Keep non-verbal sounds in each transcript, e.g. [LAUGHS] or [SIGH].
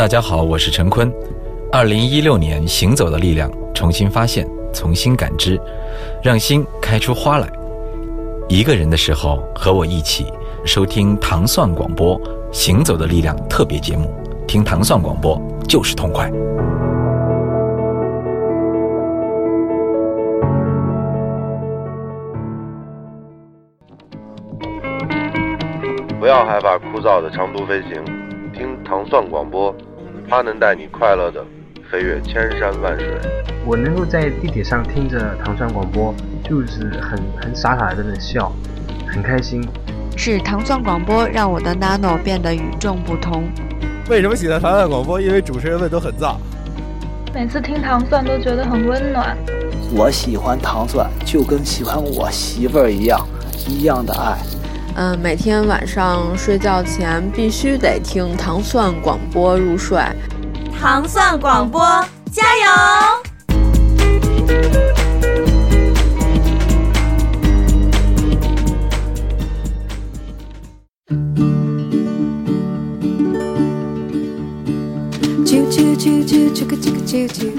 大家好，我是陈坤。二零一六年，行走的力量，重新发现，重新感知，让心开出花来。一个人的时候，和我一起收听糖蒜广播《行走的力量》特别节目，听糖蒜广播就是痛快。不要害怕枯燥的长途飞行，听糖蒜广播，它能带你快乐的飞越千山万水。我能够在地铁上听着糖蒜广播，就是很很傻傻的在那笑，很开心。是糖蒜广播让我的 nano 变得与众不同。为什么喜欢糖蒜广播？因为主持人们都很燥。每次听糖蒜都觉得很温暖。我喜欢糖蒜，就跟喜欢我媳妇儿一样，一样的爱。嗯，每天晚上睡觉前必须得听糖蒜广播入睡。糖蒜广播，加油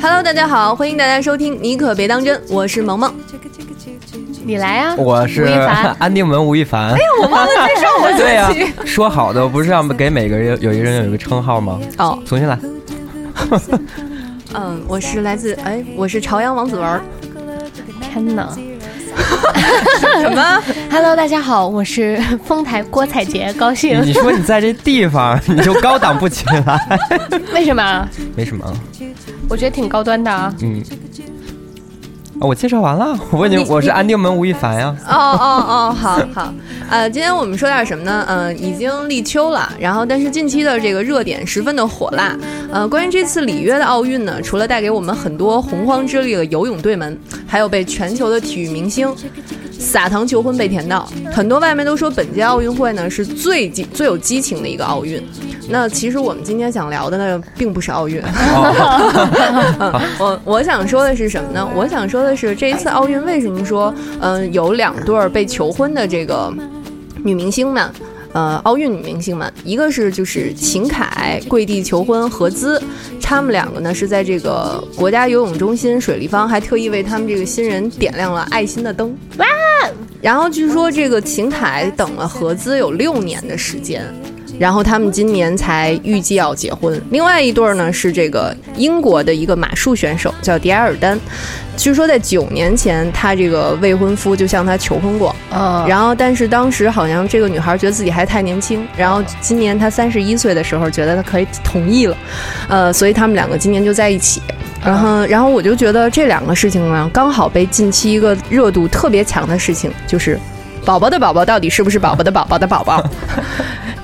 ！Hello，大家好，欢迎大家收听《你可别当真》，我是萌萌。你来啊！我是 [LAUGHS] 安定门吴亦凡。哎呀，我忘了介绍我自己。对呀、啊，[LAUGHS] 说好的不是让给每个人有一个人有一个称号吗？哦，重新来。[LAUGHS] 嗯，我是来自哎，我是朝阳王子文。天哪！什么？Hello，大家好，我是丰台郭采洁，高兴。你说你在这地方你就高档不起来？为什么？没什么。我觉得挺高端的啊。嗯。我介绍完了，我问你，我是安定门吴亦凡呀。哦哦哦，好好。呃，今天我们说点什么呢？呃，已经立秋了，然后但是近期的这个热点十分的火辣。呃，关于这次里约的奥运呢，除了带给我们很多洪荒之力的游泳队们，还有被全球的体育明星撒糖求婚被甜到。很多外媒都说本届奥运会呢是最激最有激情的一个奥运。那其实我们今天想聊的呢，并不是奥运。哦、[LAUGHS] 我我想说的是什么呢？我想说的是这一次奥运为什么说，嗯、呃，有两对儿被求婚的这个女明星们。呃，奥运女明星们，一个是就是秦凯跪地求婚何姿，他们两个呢是在这个国家游泳中心水立方还特意为他们这个新人点亮了爱心的灯。哇！然后据说这个秦凯等了何姿有六年的时间。然后他们今年才预计要结婚。另外一对儿呢是这个英国的一个马术选手，叫迪埃尔丹。据说在九年前，他这个未婚夫就向他求婚过。嗯。然后，但是当时好像这个女孩觉得自己还太年轻。然后今年她三十一岁的时候，觉得她可以同意了。呃，所以他们两个今年就在一起。然后，然后我就觉得这两个事情呢，刚好被近期一个热度特别强的事情，就是宝宝的宝宝到底是不是宝宝的宝宝的宝宝。[LAUGHS]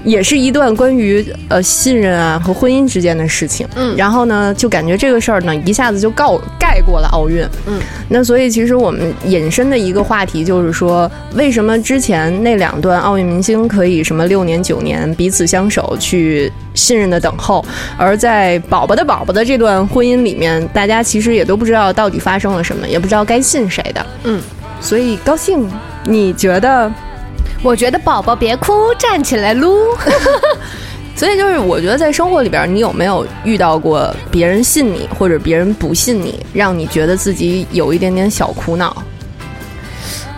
也是一段关于呃信任啊和婚姻之间的事情，嗯，然后呢，就感觉这个事儿呢一下子就告盖过了奥运，嗯，那所以其实我们引申的一个话题就是说，为什么之前那两段奥运明星可以什么六年九年彼此相守去信任的等候，而在宝宝的宝宝的这段婚姻里面，大家其实也都不知道到底发生了什么，也不知道该信谁的，嗯，所以高兴，你觉得？我觉得宝宝别哭，站起来撸。[LAUGHS] 所以就是，我觉得在生活里边，你有没有遇到过别人信你，或者别人不信你，让你觉得自己有一点点小苦恼？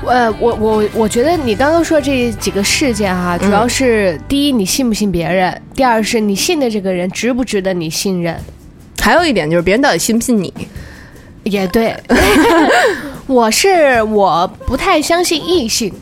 呃，我我我觉得你刚刚说这几个事件哈、啊，主要是、嗯、第一，你信不信别人；第二是你信的这个人值不值得你信任；还有一点就是别人到底信不信你。也对，[LAUGHS] [LAUGHS] 我是我不太相信异性。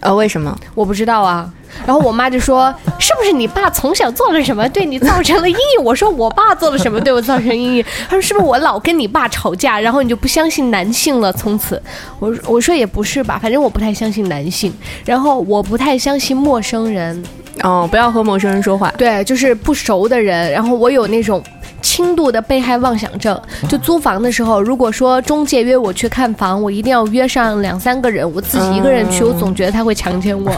呃，为什么？我不知道啊。然后我妈就说：“ [LAUGHS] 是不是你爸从小做了什么，对你造成了阴影？” [LAUGHS] 我说：“我爸做了什么，对我造成阴影？”她说：“是不是我老跟你爸吵架，然后你就不相信男性了？从此，我我说也不是吧，反正我不太相信男性，然后我不太相信陌生人。哦，不要和陌生人说话。对，就是不熟的人。然后我有那种轻度的被害妄想症。就租房的时候，如果说中介约我去看房，我一定要约上两三个人，我自己一个人去，我总觉得他会强奸我。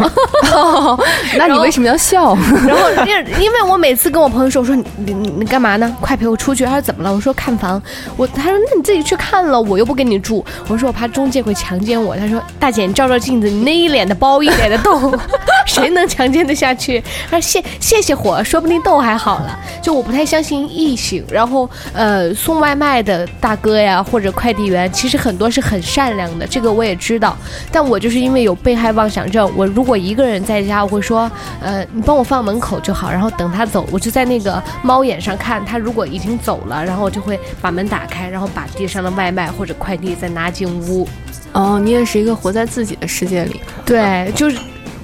[LAUGHS] [LAUGHS] 那你为什么要笑？然后因为因为我每次跟我朋友说，我说你你你你干嘛呢？快陪我出去！他说怎么了？我说看房。我他说那你自己去看了，我又不跟你住。我说我怕中介会强奸我。他说大姐你照照镜子，你那一脸的包一脸的痘，[LAUGHS] 谁能强奸得下去？他说谢谢谢火，说不定痘还好了。就我不太相信异性。然后呃送外卖的大哥呀或者快递员，其实很多是很善良的，这个我也知道。但我就是因为有被害妄想症，我如果一个人在家，我会说呃你帮我放门口就好，然后等他走，我就在那个猫眼上看他如果已经走了，然后我就会把门打开，然后把地上的外卖或者快递再拿进屋。哦，你也是一个活在自己的世界里。对，就是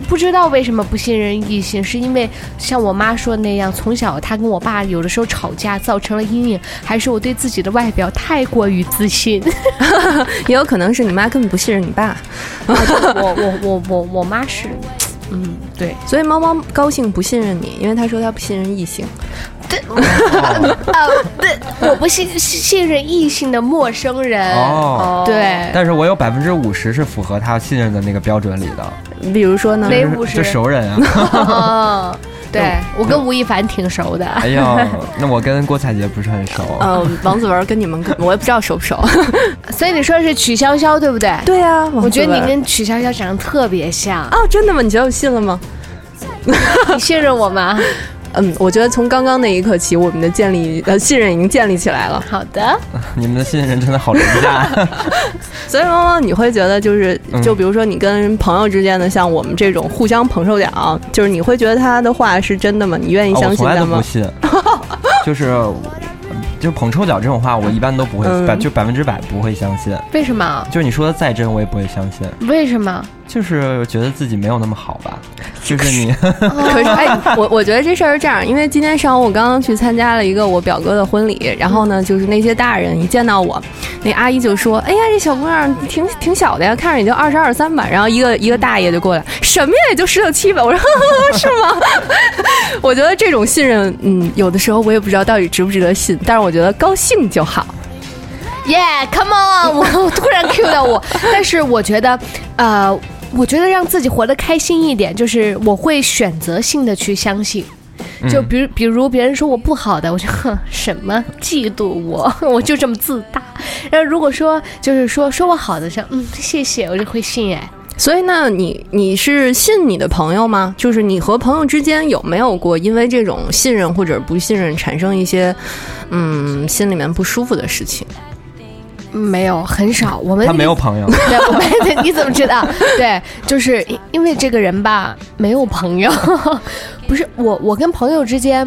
不知道为什么不信任异性，是因为像我妈说的那样，从小她跟我爸有的时候吵架造成了阴影，还是我对自己的外表太过于自信？[LAUGHS] 也有可能是你妈根本不信任你爸。我我我我我妈是，嗯，对，所以猫猫高兴不信任你，因为她说她不信任异性。对，啊，对，我不信信任异性的陌生人。哦，对，但是我有百分之五十是符合他信任的那个标准里的。比如说呢？哪五十？就熟人啊。[LAUGHS] 哦，对 [LAUGHS] 我跟吴亦凡挺熟的。哎呦，那我跟郭采洁不是很熟。嗯，王子文跟你们，我也不知道熟不熟。[LAUGHS] 所以你说的是曲筱绡对不对？对啊，我觉得你跟曲筱绡长得特别像。哦，真的吗？你觉得我信了吗？你信任我吗？嗯，我觉得从刚刚那一刻起，我们的建立呃信任已经建立起来了。好的，[LAUGHS] 你们的信任真的好廉价。[LAUGHS] 所以汪汪，你会觉得就是就比如说你跟朋友之间的，像我们这种互相捧臭脚，就是你会觉得他的话是真的吗？你愿意相信他吗？不信，[LAUGHS] 就是就捧臭脚这种话，我一般都不会百就百分之百不会相信。为什么？就是你说的再真，我也不会相信。为什么？就是觉得自己没有那么好吧，[LAUGHS] 就是你。[LAUGHS] 可是哎，我我觉得这事儿是这样，因为今天上午我刚刚去参加了一个我表哥的婚礼，然后呢，就是那些大人一见到我，那阿姨就说：“哎呀，这小姑娘挺挺小的呀，看着也就二十二三吧。”然后一个一个大爷就过来：“什么呀，也就十六七吧。”我说：“呵 [LAUGHS] 呵是吗？”我觉得这种信任，嗯，有的时候我也不知道到底值不值得信，但是我觉得高兴就好。Yeah，come on！我突然 Q 到我，但是我觉得，呃。我觉得让自己活得开心一点，就是我会选择性的去相信。就比如，比如别人说我不好的，我就哼，[LAUGHS] 什么嫉妒我，[LAUGHS] 我就这么自大。然后如果说就是说说我好的，像嗯谢谢，我就会信哎。所以那你你是信你的朋友吗？就是你和朋友之间有没有过因为这种信任或者不信任产生一些嗯心里面不舒服的事情？没有，很少。我们他没有朋友。[LAUGHS] 对，我们你怎么知道？[LAUGHS] 对，就是因为这个人吧，没有朋友。[LAUGHS] 不是我，我跟朋友之间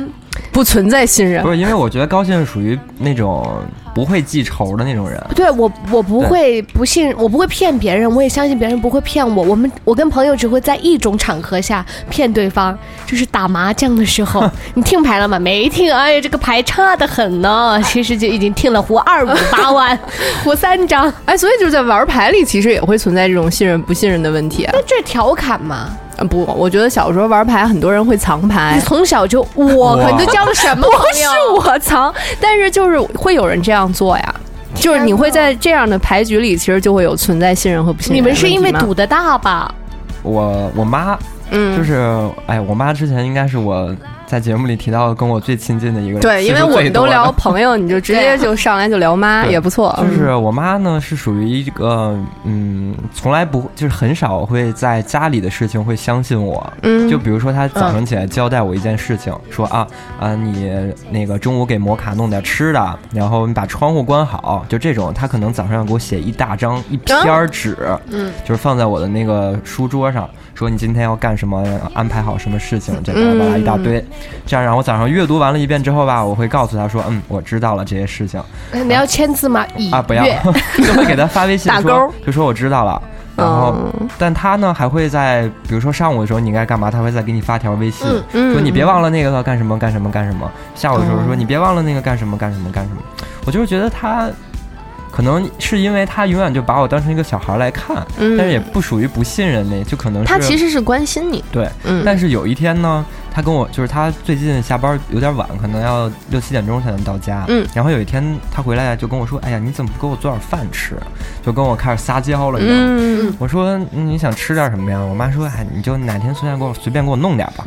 不存在信任。不是，因为我觉得高兴属于那种。不会记仇的那种人，对我，我不会不信，我不会骗别人，我也相信别人不会骗我。我们，我跟朋友只会在一种场合下骗对方，就是打麻将的时候。[LAUGHS] 你听牌了吗？没听。哎呀，这个牌差的很呢。[LAUGHS] 其实就已经听了胡二五八万，[LAUGHS] 胡三张。哎，所以就是在玩牌里，其实也会存在这种信任不信任的问题。那这调侃吗？不，我觉得小时候玩牌，很多人会藏牌。你从小就我，你都交了什么朋友？不是我藏，但是就是会有人这样做呀。就是你会在这样的牌局里，其实就会有存在信任和不信任。你们是因为赌的大吧？我我妈，嗯，就是哎，我妈之前应该是我。在节目里提到跟我最亲近的一个人，对，因为我们都聊朋友，你就直接就上来就聊妈，也不错。就是我妈呢，是属于一个嗯，从来不就是很少会在家里的事情会相信我。嗯，就比如说她早上起来交代我一件事情，说啊啊，你那个中午给摩卡弄点吃的，然后你把窗户关好，就这种，她可能早上要给我写一大张一篇纸，嗯，就是放在我的那个书桌上。说你今天要干什么？安排好什么事情？这巴拉巴拉一大堆，这样，然后我早上阅读完了一遍之后吧，我会告诉他说：“嗯，我知道了这些事情。”你要签字吗？啊，不要，[LAUGHS] 就会给他发微信说，就说我知道了。然后，但他呢还会在，比如说上午的时候你应该干嘛？他会再给你发条微信，说你别忘了那个干什么干什么干什么。下午的时候说你别忘了那个干什么干什么干什么。我就是觉得他。可能是因为他永远就把我当成一个小孩来看，但是也不属于不信任那，就可能是他其实是关心你。对，但是有一天呢，他他跟我就是他最近下班有点晚，可能要六七点钟才能到家。嗯，然后有一天他回来就跟我说：“哎呀，你怎么不给我做点饭吃？”就跟我开始撒娇了。嗯，我说你想吃点什么呀？我妈说：“哎，你就哪天随便给我随便给我弄点吧。”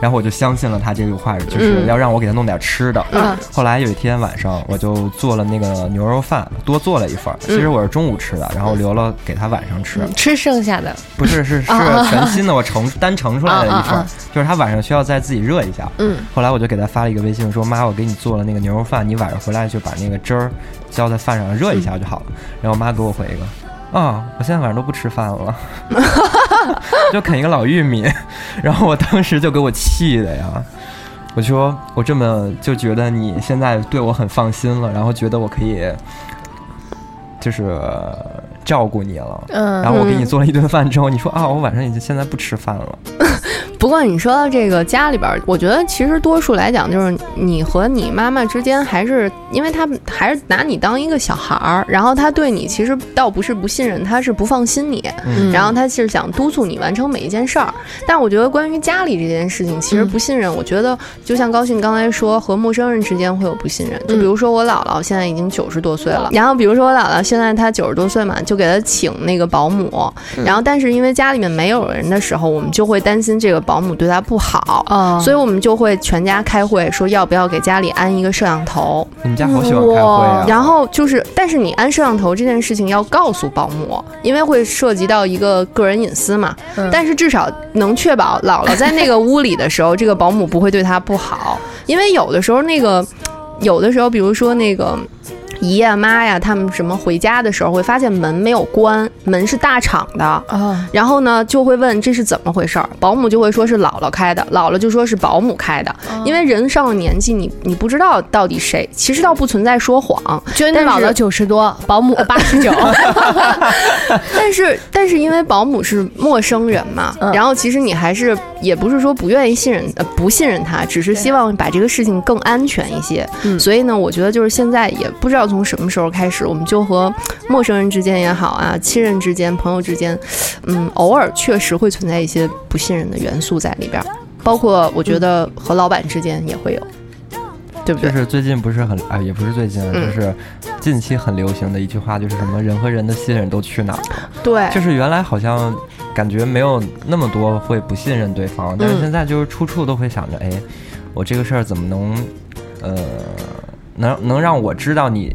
然后我就相信了他这句话，就是要让我给他弄点吃的。嗯。后来有一天晚上，我就做了那个牛肉饭，多做了一份。其实我是中午吃的，然后留了给他晚上吃。吃剩下的？不是，是是全新的，我盛单盛出来的一份，就是他晚上需要再自己热一下。嗯。后来我就给他发了一个微信，说：“妈，我给你做了那个牛肉饭，你晚上回来就把那个汁儿浇在饭上热一下就好了。”然后我妈给我回一个。啊！我现在晚上都不吃饭了，[LAUGHS] 就啃一个老玉米，然后我当时就给我气的呀！我说我这么就觉得你现在对我很放心了，然后觉得我可以就是照顾你了，嗯，然后我给你做了一顿饭之后，你说啊，我晚上已经现在不吃饭了。[LAUGHS] 不过你说到这个家里边，我觉得其实多数来讲，就是你和你妈妈之间还是，因为他们还是拿你当一个小孩儿，然后他对你其实倒不是不信任，他是不放心你，然后他是想督促你完成每一件事儿。但我觉得关于家里这件事情，其实不信任，我觉得就像高兴刚才说，和陌生人之间会有不信任。就比如说我姥姥现在已经九十多岁了，然后比如说我姥姥现在她九十多岁嘛，就给她请那个保姆，然后但是因为家里面没有人的时候，我们就会担心这个保。保姆对他不好，所以我们就会全家开会说要不要给家里安一个摄像头。你们家好喜欢开会啊！然后就是，但是你安摄像头这件事情要告诉保姆，因为会涉及到一个个人隐私嘛。但是至少能确保姥姥在那个屋里的时候，这个保姆不会对她不好。因为有的时候那个，有的时候，比如说那个。姨呀妈呀，他们什么回家的时候会发现门没有关，门是大敞的啊。然后呢，就会问这是怎么回事儿，保姆就会说是姥姥开的，姥姥就说是保姆开的。因为人上了年纪，你你不知道到底谁，其实倒不存在说谎。就那姥姥九十多，保姆八十九。[LAUGHS] 但是但是因为保姆是陌生人嘛，然后其实你还是也不是说不愿意信任呃不信任他，只是希望把这个事情更安全一些。所以呢，我觉得就是现在也不知道。从什么时候开始，我们就和陌生人之间也好啊，亲人之间、朋友之间，嗯，偶尔确实会存在一些不信任的元素在里边，包括我觉得和老板之间也会有，对不对？就是最近不是很啊，也不是最近，就是近期很流行的一句话，就是什么人和人的信任都去哪儿了？[LAUGHS] 对，就是原来好像感觉没有那么多会不信任对方，但是现在就是处处都会想着，哎，我这个事儿怎么能，呃。能能让我知道你。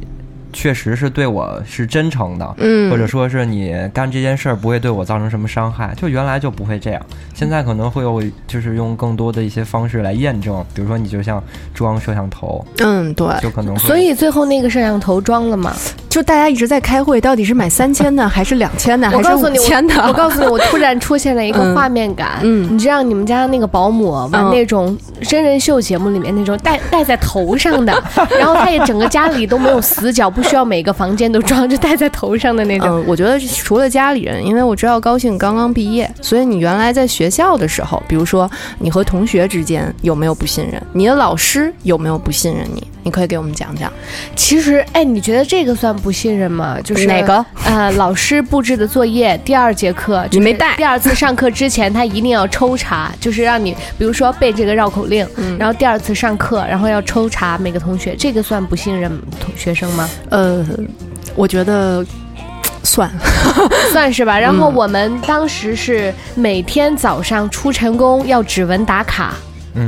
确实是对我是真诚的，嗯，或者说是你干这件事儿不会对我造成什么伤害，就原来就不会这样，现在可能会有，就是用更多的一些方式来验证，比如说你就像装摄像头，嗯，对，就可能。所以最后那个摄像头装了吗？就大家一直在开会，到底是买三千的还是两千的还是五千的？我告诉你，我突然出现了一个 [LAUGHS] 画面感，嗯，你知道你们家那个保姆玩那种真人秀节目里面那种戴戴在头上的，[LAUGHS] 然后他也整个家里都没有死角。不需要每个房间都装着戴在头上的那种。嗯，我觉得除了家里人，因为我知道高兴刚刚毕业，所以你原来在学校的时候，比如说你和同学之间有没有不信任？你的老师有没有不信任你？你可以给我们讲讲。其实，哎，你觉得这个算不信任吗？就是哪个？呃，老师布置的作业，第二节课 [LAUGHS] 你没带，第二次上课之前他一定要抽查，[LAUGHS] 就是让你，比如说背这个绕口令，然后第二次上课，然后要抽查每个同学，这个算不信任同学生吗？呃，我觉得算 [LAUGHS] 算是吧。然后我们当时是每天早上出晨功要指纹打卡，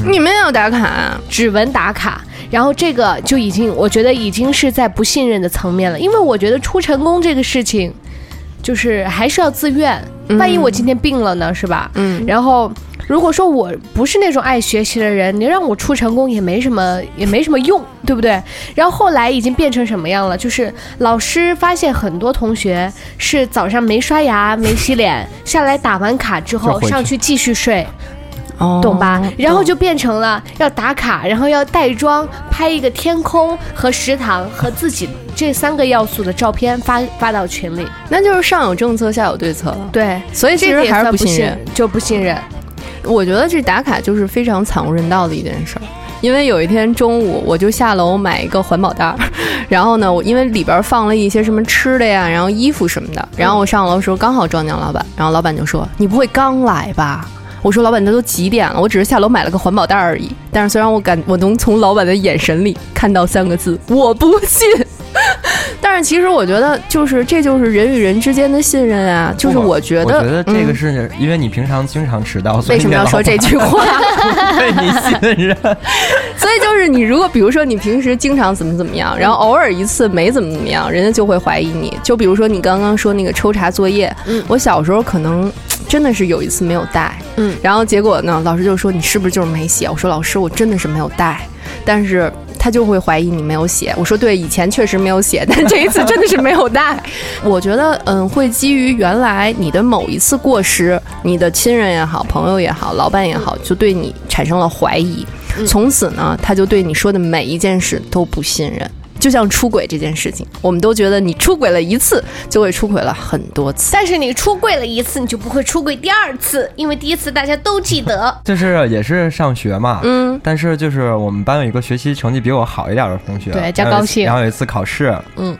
你们也要打卡，啊指纹打卡。然后这个就已经，我觉得已经是在不信任的层面了。因为我觉得出晨功这个事情，就是还是要自愿。万一我今天病了呢，是吧？嗯。然后。如果说我不是那种爱学习的人，你让我出成功也没什么，也没什么用，对不对？然后后来已经变成什么样了？就是老师发现很多同学是早上没刷牙、没洗脸，下来打完卡之后上去继续睡，懂吧？然后就变成了要打卡，然后要带妆拍一个天空和食堂和自己这三个要素的照片发发到群里，那就是上有政策下有对策了。对，所以其实还是不信任，就不信任。我觉得这打卡就是非常惨无人道的一件事儿，因为有一天中午我就下楼买一个环保袋儿，然后呢，我因为里边放了一些什么吃的呀，然后衣服什么的，然后我上楼的时候刚好撞见老板，然后老板就说：[LAUGHS] “你不会刚来吧？”我说老板，这都几点了？我只是下楼买了个环保袋而已。但是虽然我感我能从老板的眼神里看到三个字，我不信。[LAUGHS] 但是其实我觉得，就是这就是人与人之间的信任啊。就是我觉得，我觉得这个是因为你平常经常迟到，为什么要说这句话？[LAUGHS] 对你信任。[LAUGHS] 所以就是你如果比如说你平时经常怎么怎么样，然后偶尔一次没怎么怎么样，人家就会怀疑你。就比如说你刚刚说那个抽查作业，嗯，我小时候可能真的是有一次没有带，嗯，然后结果呢，老师就说你是不是就是没写？我说老师，我真的是没有带，但是。他就会怀疑你没有写。我说对，以前确实没有写，[LAUGHS] 但这一次真的是没有带。[LAUGHS] 我觉得，嗯，会基于原来你的某一次过失，你的亲人也好，朋友也好，老板也好，就对你产生了怀疑，从此呢，他就对你说的每一件事都不信任。就像出轨这件事情，我们都觉得你出轨了一次，就会出轨了很多次。但是你出轨了一次，你就不会出轨第二次，因为第一次大家都记得。就是也是上学嘛，嗯，但是就是我们班有一个学习成绩比我好一点的同学，对，加高兴。然后有一次考试，嗯，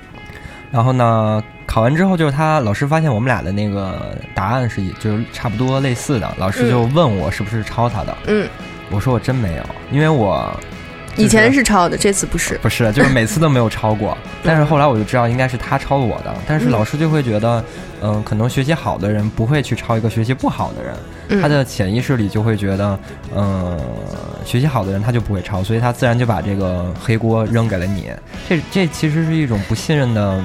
然后呢，考完之后就是他老师发现我们俩的那个答案是就是差不多类似的，老师就问我是不是抄他的，嗯，我说我真没有，因为我。以前是抄的，这次不是。不是，就是每次都没有抄过。[LAUGHS] 但是后来我就知道应该是他抄我的。但是老师就会觉得，嗯，可能学习好的人不会去抄一个学习不好的人。他的潜意识里就会觉得，嗯，学习好的人他就不会抄，所以他自然就把这个黑锅扔给了你。这这其实是一种不信任的。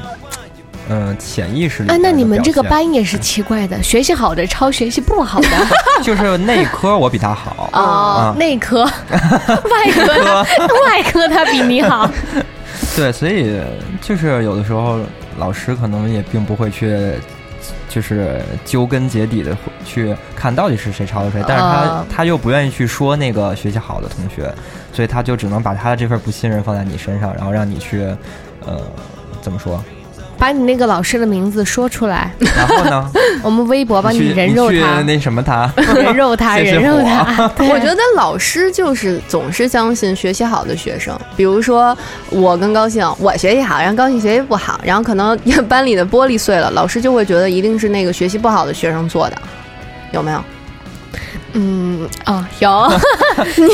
嗯，潜意识里。哎，那你们这个班也是奇怪的，学习好的抄学习不好的，[LAUGHS] 就是内科我比他好啊，内科，[LAUGHS] 外科，外科他比你好。[LAUGHS] 对，所以就是有的时候老师可能也并不会去，就是究根结底的去看到底是谁抄的谁，但是他他又不愿意去说那个学习好的同学，所以他就只能把他的这份不信任放在你身上，然后让你去，呃，怎么说？把你那个老师的名字说出来，然后呢？[LAUGHS] 我们微博帮你人肉他，那什么他，[LAUGHS] 人肉他，[LAUGHS] 人肉他。我觉得老师就是总是相信学习好的学生，比如说我跟高兴，我学习好，然后高兴学习不好，然后可能班里的玻璃碎了，老师就会觉得一定是那个学习不好的学生做的，有没有？嗯啊有，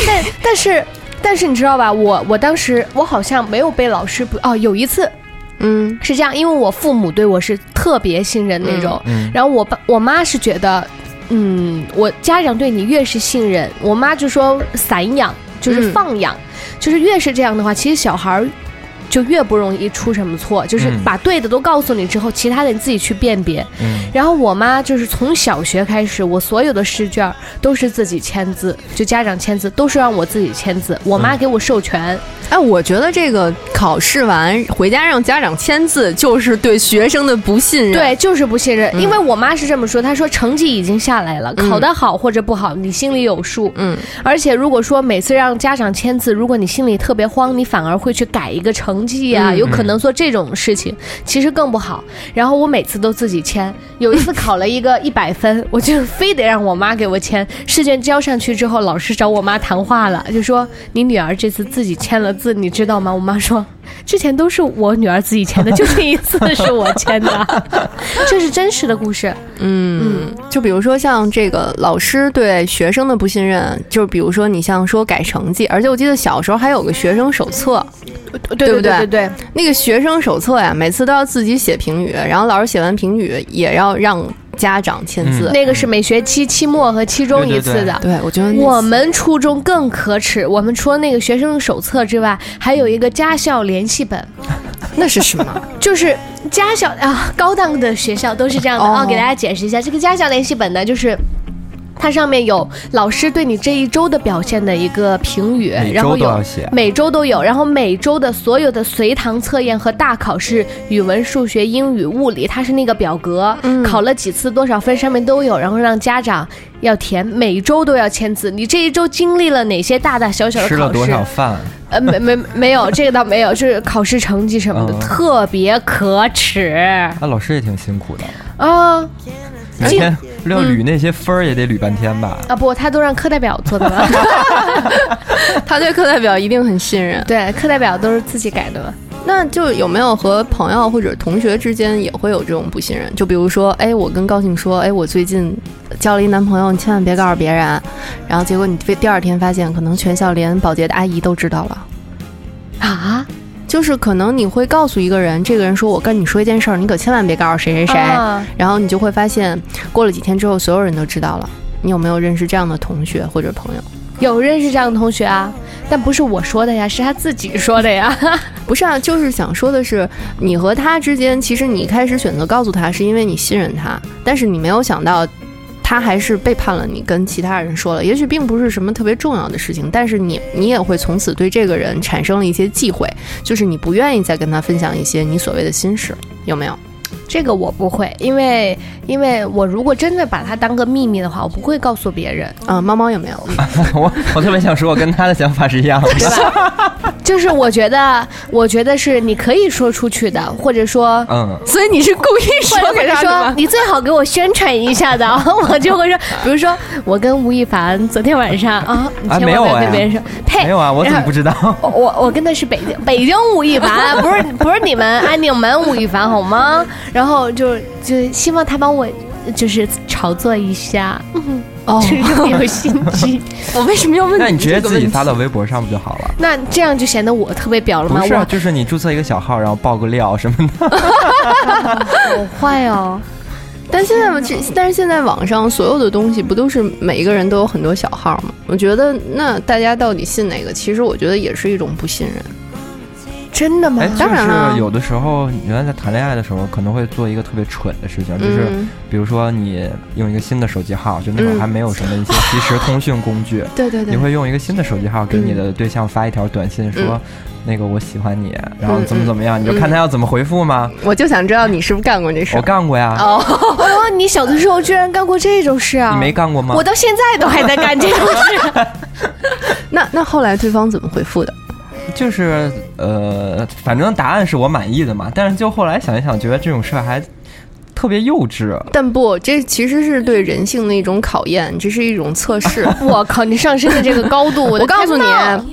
但但是但是你知道吧？我我当时我好像没有被老师不哦，有一次。嗯，是这样，因为我父母对我是特别信任那种，然后我爸我妈是觉得，嗯，我家长对你越是信任，我妈就说散养就是放养，就是越是这样的话，其实小孩儿。就越不容易出什么错，就是把对的都告诉你之后，其他的你自己去辨别。然后我妈就是从小学开始，我所有的试卷都是自己签字，就家长签字都是让我自己签字，我妈给我授权。哎，我觉得这个考试完回家让家长签字，就是对学生的不信任。对，就是不信任，因为我妈是这么说，她说成绩已经下来了，考得好或者不好，你心里有数。嗯，而且如果说每次让家长签字，如果你心里特别慌，你反而会去改一个成。成绩啊，有可能做这种事情，其实更不好。然后我每次都自己签，有一次考了一个 [LAUGHS] 一百分，我就非得让我妈给我签。试卷交上去之后，老师找我妈谈话了，就说你女儿这次自己签了字，你知道吗？我妈说。之前都是我女儿自己签的，就这一次是我签的，[LAUGHS] 这是真实的故事。嗯，就比如说像这个老师对学生的不信任，就比如说你像说改成绩，而且我记得小时候还有个学生手册，对不对？对对，那个学生手册呀，每次都要自己写评语，然后老师写完评语也要让。家长签字，那个是每学期期末和期中一次的。对，我觉得我们初中更可耻。我们除了那个学生手册之外，还有一个家校联系本。[LAUGHS] 那是什么？就是家校啊，高档的学校都是这样的啊。给大家解释一下，这个家校联系本呢，就是。它上面有老师对你这一周的表现的一个评语，然后有每周都有，然后每周的所有的随堂测验和大考试，语文、数学、英语、物理，它是那个表格，考了几次多少分上面都有，然后让家长要填，每周都要签字。你这一周经历了哪些大大小小的考试？吃了多少饭？呃，没没没有，这个倒没有，就是考试成绩什么的，特别可耻。那老师也挺辛苦的啊。每天要捋那些分儿也得捋半天吧？啊不，他都让课代表做的了。[LAUGHS] [LAUGHS] 他对课代表一定很信任。对，课代表都是自己改的。那就有没有和朋友或者同学之间也会有这种不信任？就比如说，哎，我跟高兴说，哎，我最近交了一男朋友，你千万别告诉别人。然后结果你第二天发现，可能全校连保洁的阿姨都知道了。啊？就是可能你会告诉一个人，这个人说我跟你说一件事儿，你可千万别告诉谁谁谁。然后你就会发现，过了几天之后，所有人都知道了。你有没有认识这样的同学或者朋友？有认识这样的同学啊，但不是我说的呀，是他自己说的呀。[LAUGHS] 不是啊，就是想说的是，你和他之间，其实你一开始选择告诉他，是因为你信任他，但是你没有想到，他还是背叛了你，跟其他人说了。也许并不是什么特别重要的事情，但是你你也会从此对这个人产生了一些忌讳，就是你不愿意再跟他分享一些你所谓的心事，有没有？这个我不会，因为因为我如果真的把它当个秘密的话，我不会告诉别人。嗯，猫猫有没有？[LAUGHS] 我我特别想说，我跟他的想法是一样的，[LAUGHS] 对吧 [LAUGHS] 就是我觉得，我觉得是你可以说出去的，或者说，嗯，所以你是故意说给他说，你最好给我宣传一下的，我就会说，比如说我跟吴亦凡昨天晚上啊，你千万不要跟别人说，呸，没有啊，我怎么不知道？我我跟的是北京北京吴亦凡，不是不是你们安定门吴亦凡好吗？然后。就就希望他帮我，就是炒作一下，哦，有心机。[LAUGHS] 我为什么要问？那你直接自己发到微博上不就好了？那这样就显得我特别表了吗？不是，就是你注册一个小号，然后爆个料什么的。[LAUGHS] 好坏哦！但现在这，但是现在网上所有的东西不都是每一个人都有很多小号吗？我觉得那大家到底信哪个？其实我觉得也是一种不信任。真的吗？当然了，有的时候，原来在谈恋爱的时候，可能会做一个特别蠢的事情，就是比如说你用一个新的手机号，就那会儿还没有什么一些即时通讯工具，对对对，你会用一个新的手机号给你的对象发一条短信，说那个我喜欢你，然后怎么怎么样，你就看他要怎么回复吗？我就想知道你是不是干过这事？我干过呀。哦，你小的时候居然干过这种事啊？你没干过吗？我到现在都还在干这种事。[LAUGHS] 那那后来对方怎么回复的？就是呃，反正答案是我满意的嘛。但是就后来想一想，觉得这种事儿还特别幼稚。但不，这其实是对人性的一种考验，这是一种测试。[LAUGHS] 我靠，你上升的这个高度，我告诉你，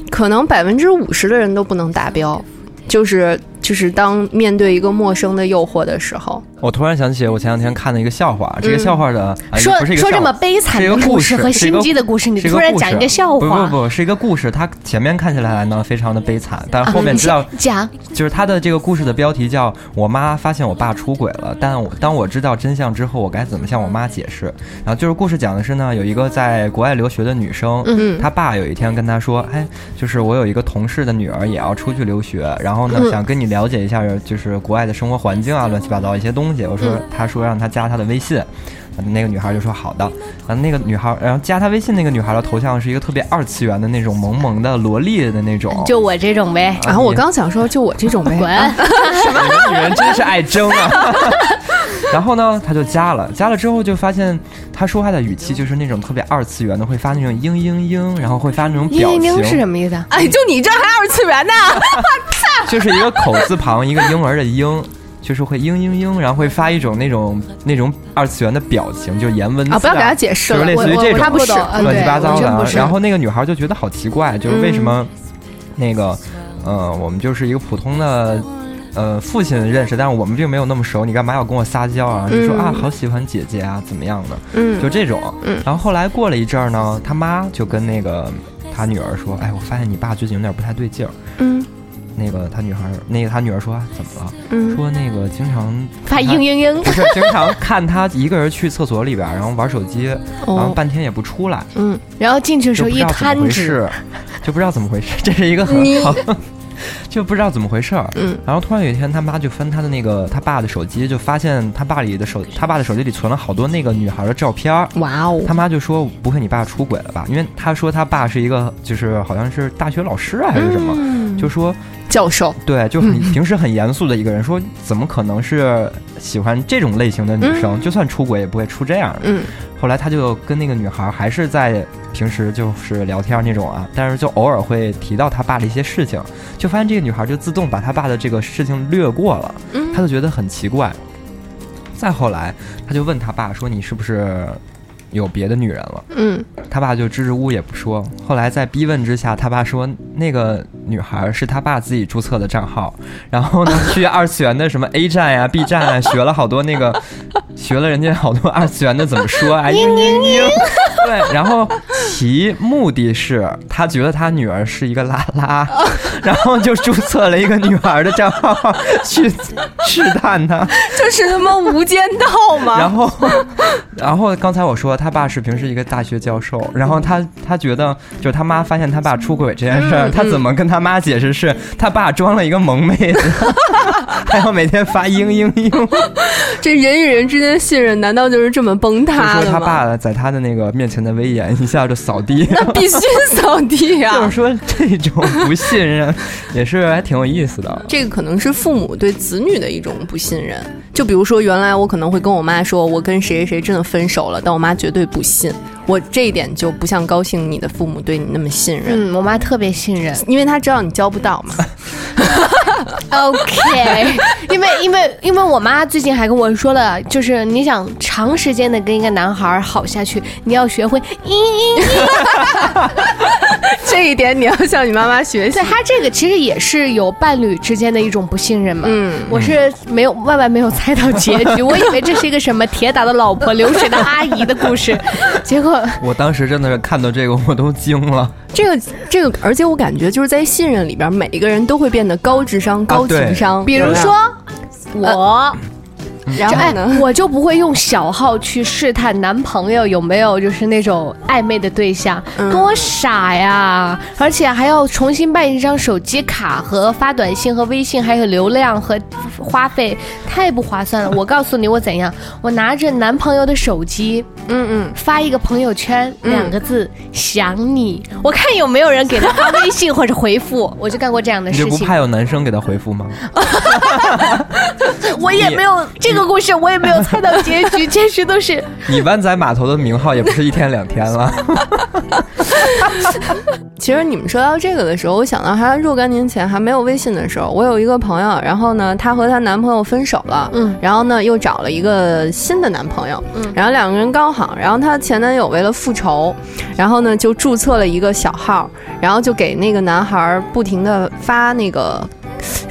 可能百分之五十的人都不能达标。就是就是当面对一个陌生的诱惑的时候，我突然想起我前两天看的一个笑话。这个笑话的说说这么悲惨的故事和心机的故事，你突然讲一个笑话？不不不，是一个故事。它前面看起来呢非常的悲惨，但后面知道讲就是它的这个故事的标题叫“我妈发现我爸出轨了”。但我当我知道真相之后，我该怎么向我妈解释？然后就是故事讲的是呢，有一个在国外留学的女生，嗯，她爸有一天跟她说：“哎，就是我有一个同事的女儿也要出去留学，然后。”呢，想跟你了解一下，就是国外的生活环境啊，乱七八糟一些东西。我说，他说让他加他的微信，那个女孩就说好的。然后，那个女孩，然后加他微信那个女孩的头像是一个特别二次元的那种萌萌的萝莉的那种，就我这种呗。然后我刚想说，就我这种呗。滚！[LAUGHS] [LAUGHS] 什么女人真是爱争啊！[LAUGHS] 然后呢，他就加了，加了之后就发现他说话的语气就是那种特别二次元的，会发那种嘤嘤嘤，然后会发那种表情。嘤嘤是什么意思？哎，就你这还二次元呢？[LAUGHS] 就是一个口字旁，一个婴儿的婴，就是会嘤嘤嘤，然后会发一种那种那种二次元的表情，就是颜文字啊，不要给他解释了，就是类似于这种乱七八糟的。然后那个女孩就觉得好奇怪，就是为什么那个呃，我们就是一个普通的呃父亲认识，但是我们并没有那么熟，你干嘛要跟我撒娇啊？就说啊，好喜欢姐姐啊，怎么样的？嗯，就这种。嗯，然后后来过了一阵儿呢，他妈就跟那个他女儿说：“哎，我发现你爸最近有点不太对劲儿。”嗯。那个他女孩，那个他女儿说怎么了？嗯，说那个经常发嘤嘤嘤，不是经常看他一个人去厕所里边，然后玩手机，然后半天也不出来。嗯，然后进去的时候一摊纸，就不知道怎么回事。这是一个很好，[LAUGHS] [LAUGHS] 就不知道怎么回事。嗯，然后突然有一天，他妈就翻他的那个他爸的手机，就发现他爸里的手，他爸的手机里存了好多那个女孩的照片。哇哦！他妈就说：“不会你爸出轨了吧？”因为他说他爸是一个，就是好像是大学老师还是什么，就说。教授对，就很平时很严肃的一个人，说怎么可能是喜欢这种类型的女生？就算出轨也不会出这样。的，后来他就跟那个女孩还是在平时就是聊天那种啊，但是就偶尔会提到他爸的一些事情，就发现这个女孩就自动把他爸的这个事情略过了。嗯，他就觉得很奇怪。再后来，他就问他爸说：“你是不是有别的女人了。嗯，他爸就支支吾吾也不说。后来在逼问之下，他爸说那个女孩是他爸自己注册的账号，然后呢去二次元的什么 A 站呀、B 站啊学了好多那个，学了人家好多二次元的怎么说啊，嘤嘤嘤。对，然后其目的是他觉得他女儿是一个拉拉，[LAUGHS] 然后就注册了一个女孩的账号去 [LAUGHS] 试探她。这是他妈无间道吗？然后，然后刚才我说他爸是平时一个大学教授，然后他他觉得就是他妈发现他爸出轨这件事儿，他怎么跟他妈解释？是他爸装了一个萌妹子，[LAUGHS] 还要每天发嘤嘤嘤。这人与人之间的信任难道就是这么崩塌的吗？他爸在他的那个面前的威严一下就扫地，[LAUGHS] 那必须扫地呀！[LAUGHS] 就是说这种不信任也是还挺有意思的。这个可能是父母对子女的一种不信任。就比如说，原来我可能会跟我妈说，我跟谁谁谁真的分手了，但我妈绝对不信。我这一点就不像高兴你的父母对你那么信任。嗯，我妈特别信任，因为她知道你交不到嘛。[LAUGHS] OK，因为因为因为我妈最近还跟我说了，就是你想长时间的跟一个男孩好下去，你要学会嘤嘤嘤。[LAUGHS] 这一点你要向你妈妈学习。对，他这个其实也是有伴侣之间的一种不信任嘛。嗯，我是没有万万没有猜到结局，我以为这是一个什么铁打的老婆流水的阿姨的故事，结果 [LAUGHS] 我当时真的是看到这个我都惊了。这个这个，而且我感觉就是在信任里边，每一个人都会变得高智商、高情商。比如说我。然后呢，我就不会用小号去试探男朋友有没有就是那种暧昧的对象，多傻呀！而且还要重新办一张手机卡和发短信和微信，还有流量和花费，太不划算了。我告诉你，我怎样？我拿着男朋友的手机，嗯嗯，发一个朋友圈，两个字想你，我看有没有人给他发微信或者回复。我就干过这样的事情。你不怕有男生给他回复吗？[LAUGHS] 我也没有这个。个故事我也没有猜到结局，[LAUGHS] 结局都是你湾仔码头的名号也不是一天两天了。[LAUGHS] 其实你们说到这个的时候，我想到还若干年前还没有微信的时候，我有一个朋友，然后呢，她和她男朋友分手了，嗯，然后呢又找了一个新的男朋友，嗯，然后两个人刚好，然后她前男友为了复仇，然后呢就注册了一个小号，然后就给那个男孩不停的发那个，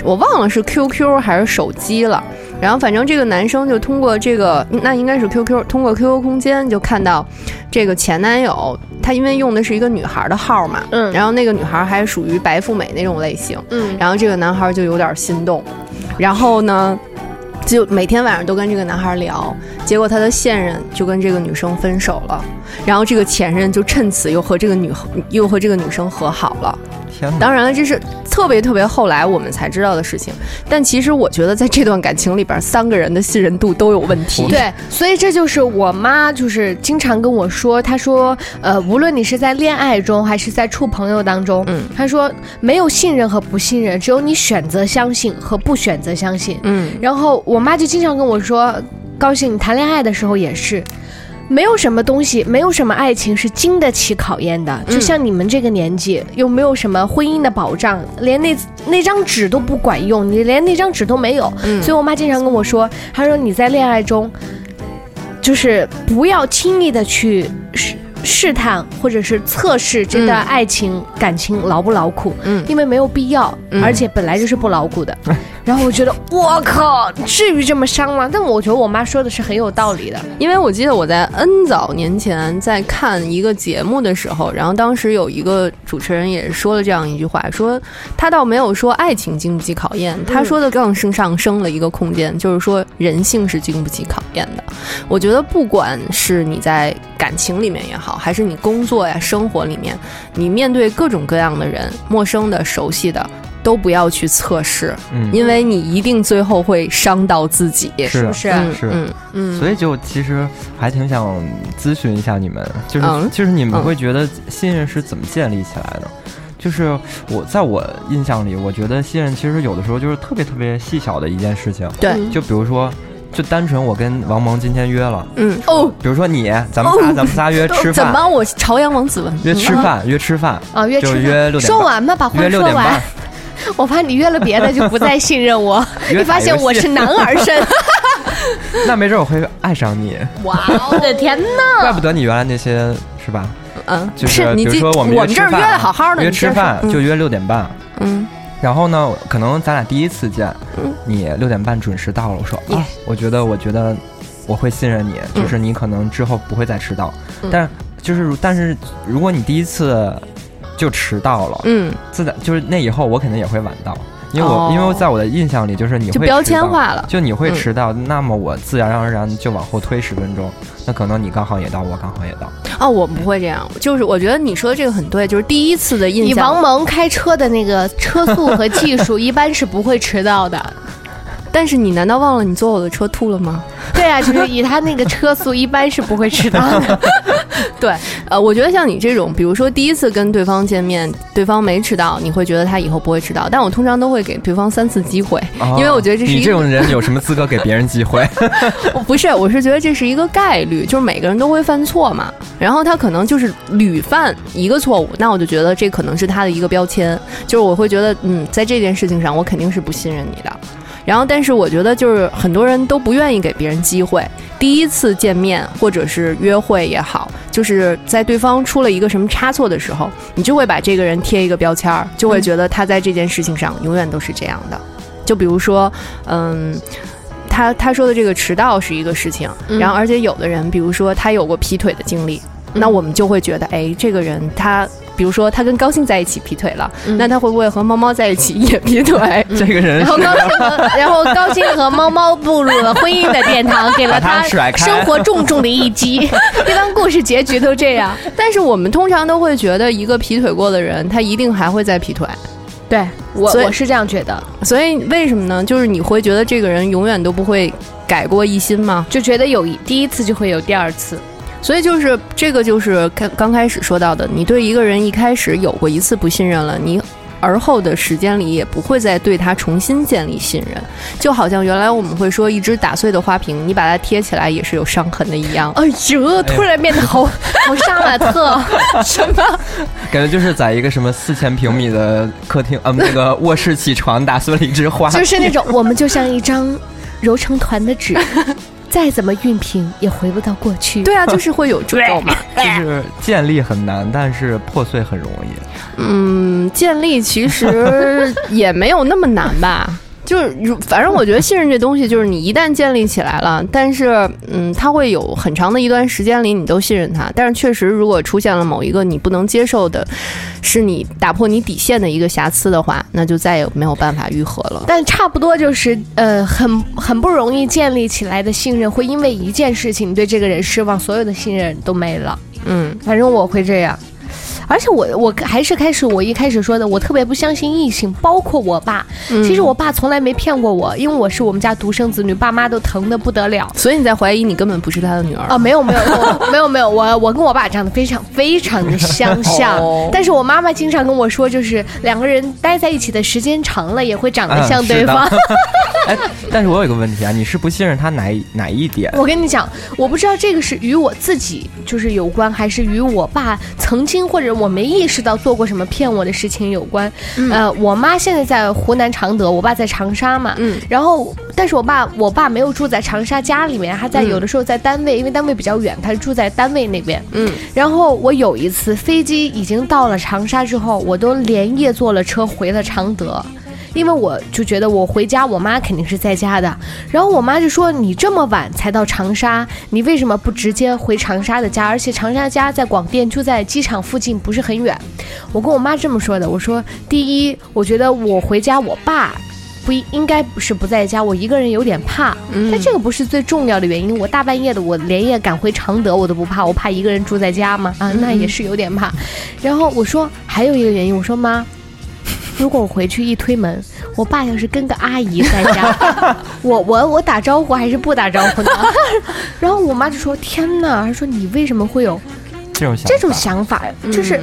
我忘了是 QQ 还是手机了。然后反正这个男生就通过这个，那应该是 QQ，通过 QQ 空间就看到这个前男友，他因为用的是一个女孩的号嘛，嗯，然后那个女孩还属于白富美那种类型，嗯，然后这个男孩就有点心动，然后呢，就每天晚上都跟这个男孩聊，结果他的现任就跟这个女生分手了，然后这个前任就趁此又和这个女又和这个女生和好了。当然了，这是特别特别后来我们才知道的事情。但其实我觉得，在这段感情里边，三个人的信任度都有问题。对，所以这就是我妈就是经常跟我说，她说，呃，无论你是在恋爱中还是在处朋友当中，嗯，她说没有信任和不信任，只有你选择相信和不选择相信。嗯，然后我妈就经常跟我说，高兴，你谈恋爱的时候也是。没有什么东西，没有什么爱情是经得起考验的。就像你们这个年纪，又没有什么婚姻的保障，连那那张纸都不管用，你连那张纸都没有。所以我妈经常跟我说，她说你在恋爱中，就是不要轻易的去试试探或者是测试这段爱情感情牢不牢固，嗯，因为没有必要，而且本来就是不牢固的。然后我觉得，我靠，至于这么伤吗？但我觉得我妈说的是很有道理的，因为我记得我在 N 早年前在看一个节目的时候，然后当时有一个主持人也说了这样一句话，说他倒没有说爱情经不起考验，他说的更是上升了一个空间，就是说人性是经不起考验的。我觉得不管是你在感情里面也好，还是你工作呀、生活里面，你面对各种各样的人，陌生的、熟悉的。都不要去测试，因为你一定最后会伤到自己，是不是？是，嗯嗯。所以就其实还挺想咨询一下你们，就是就是你们会觉得信任是怎么建立起来的？就是我在我印象里，我觉得信任其实有的时候就是特别特别细小的一件事情。对，就比如说，就单纯我跟王蒙今天约了，嗯。哦，比如说你，咱们仨咱们仨约吃饭，怎么？我朝阳王子文。约吃饭约吃饭啊约就约六点说完吧，把话说完。[LAUGHS] 我怕你约了别的就不再信任我，[LAUGHS] 你发现我是男儿身。[LAUGHS] 那没准我会爱上你。哇，我的天哪！怪不得你原来那些是吧？嗯，就是比如说我们这儿约的好好的，约吃饭就约六点半。嗯。然后呢，可能咱俩第一次见，你六点半准时到了。我说啊，我觉得，我觉得我会信任你，就是你可能之后不会再迟到。但就是，但是如果你第一次就迟到了，嗯，自然就是那以后我肯定也会晚到。因为我因为在我的印象里，就是你会标签化了，就你会迟到，那么我自然而然就往后推十分钟，那可能你刚好也到，我刚好也到。哦，我不会这样，就是我觉得你说的这个很对，就是第一次的印象。以王蒙开车的那个车速和技术，[LAUGHS] 一般是不会迟到的。但是你难道忘了你坐我的车吐了吗？对啊，就是以他那个车速，一般是不会迟到的。[LAUGHS] 对，呃，我觉得像你这种，比如说第一次跟对方见面，对方没迟到，你会觉得他以后不会迟到。但我通常都会给对方三次机会，因为我觉得这是你这种人有什么资格给别人机会？[LAUGHS] [LAUGHS] 不是，我是觉得这是一个概率，就是每个人都会犯错嘛。然后他可能就是屡犯一个错误，那我就觉得这可能是他的一个标签，就是我会觉得，嗯，在这件事情上，我肯定是不信任你的。然后，但是我觉得就是很多人都不愿意给别人机会。第一次见面或者是约会也好，就是在对方出了一个什么差错的时候，你就会把这个人贴一个标签儿，就会觉得他在这件事情上永远都是这样的。就比如说，嗯，他他说的这个迟到是一个事情，然后而且有的人，比如说他有过劈腿的经历，那我们就会觉得，哎，这个人他。比如说他跟高兴在一起劈腿了，那他会不会和猫猫在一起也劈腿？[LAUGHS] 这个人，然后高兴和然后高兴和猫猫步入了婚姻的殿堂，给了他生活重重的一击。[LAUGHS] 一般故事结局都这样，但是我们通常都会觉得一个劈腿过的人，他一定还会再劈腿。对我我是这样觉得，所以为什么呢？就是你会觉得这个人永远都不会改过一心吗？就觉得有第一次就会有第二次。所以就是这个，就是刚刚开始说到的，你对一个人一开始有过一次不信任了，你而后的时间里也不会再对他重新建立信任，就好像原来我们会说一只打碎的花瓶，你把它贴起来也是有伤痕的一样。[LAUGHS] 哎呦，突然变得好好杀马特，什么？[LAUGHS] 感觉就是在一个什么四千平米的客厅，呃，那个卧室起床打碎了一枝花，就是那种我们就像一张揉成团的纸。[LAUGHS] 再怎么熨平也回不到过去。对啊，就是会有皱嘛。就是建立很难，但是破碎很容易。嗯，建立其实也没有那么难吧。就是，反正我觉得信任这东西，就是你一旦建立起来了，但是，嗯，他会有很长的一段时间里你都信任他。但是，确实，如果出现了某一个你不能接受的，是你打破你底线的一个瑕疵的话，那就再也没有办法愈合了。但差不多就是，呃，很很不容易建立起来的信任，会因为一件事情对这个人失望，所有的信任都没了。嗯，反正我会这样。而且我我还是开始我一开始说的，我特别不相信异性，包括我爸。其实我爸从来没骗过我，因为我是我们家独生子女，爸妈都疼的不得了。所以你在怀疑你根本不是他的女儿啊？没有没有没有没有，我我跟我爸长得非常非常的相像，但是我妈妈经常跟我说，就是两个人待在一起的时间长了，也会长得像对方。[LAUGHS] 哎，但是我有一个问题啊，你是不信任他哪哪一点？我跟你讲，我不知道这个是与我自己就是有关，还是与我爸曾经或者。我没意识到做过什么骗我的事情有关。呃，我妈现在在湖南常德，我爸在长沙嘛。嗯。然后，但是我爸，我爸没有住在长沙家里面，他在有的时候在单位，因为单位比较远，他是住在单位那边。嗯。然后我有一次飞机已经到了长沙之后，我都连夜坐了车回了常德。因为我就觉得我回家，我妈肯定是在家的。然后我妈就说：“你这么晚才到长沙，你为什么不直接回长沙的家？而且长沙家在广电，就在机场附近，不是很远。”我跟我妈这么说的。我说：“第一，我觉得我回家，我爸不应该是不在家，我一个人有点怕。但这个不是最重要的原因。我大半夜的，我连夜赶回常德，我都不怕。我怕一个人住在家吗？啊，那也是有点怕。然后我说还有一个原因，我说妈。”如果我回去一推门，我爸要是跟个阿姨在家，[LAUGHS] 我我我打招呼还是不打招呼呢？[LAUGHS] 然后我妈就说：“天哪！”她说：“你为什么会有这种这种想法？就是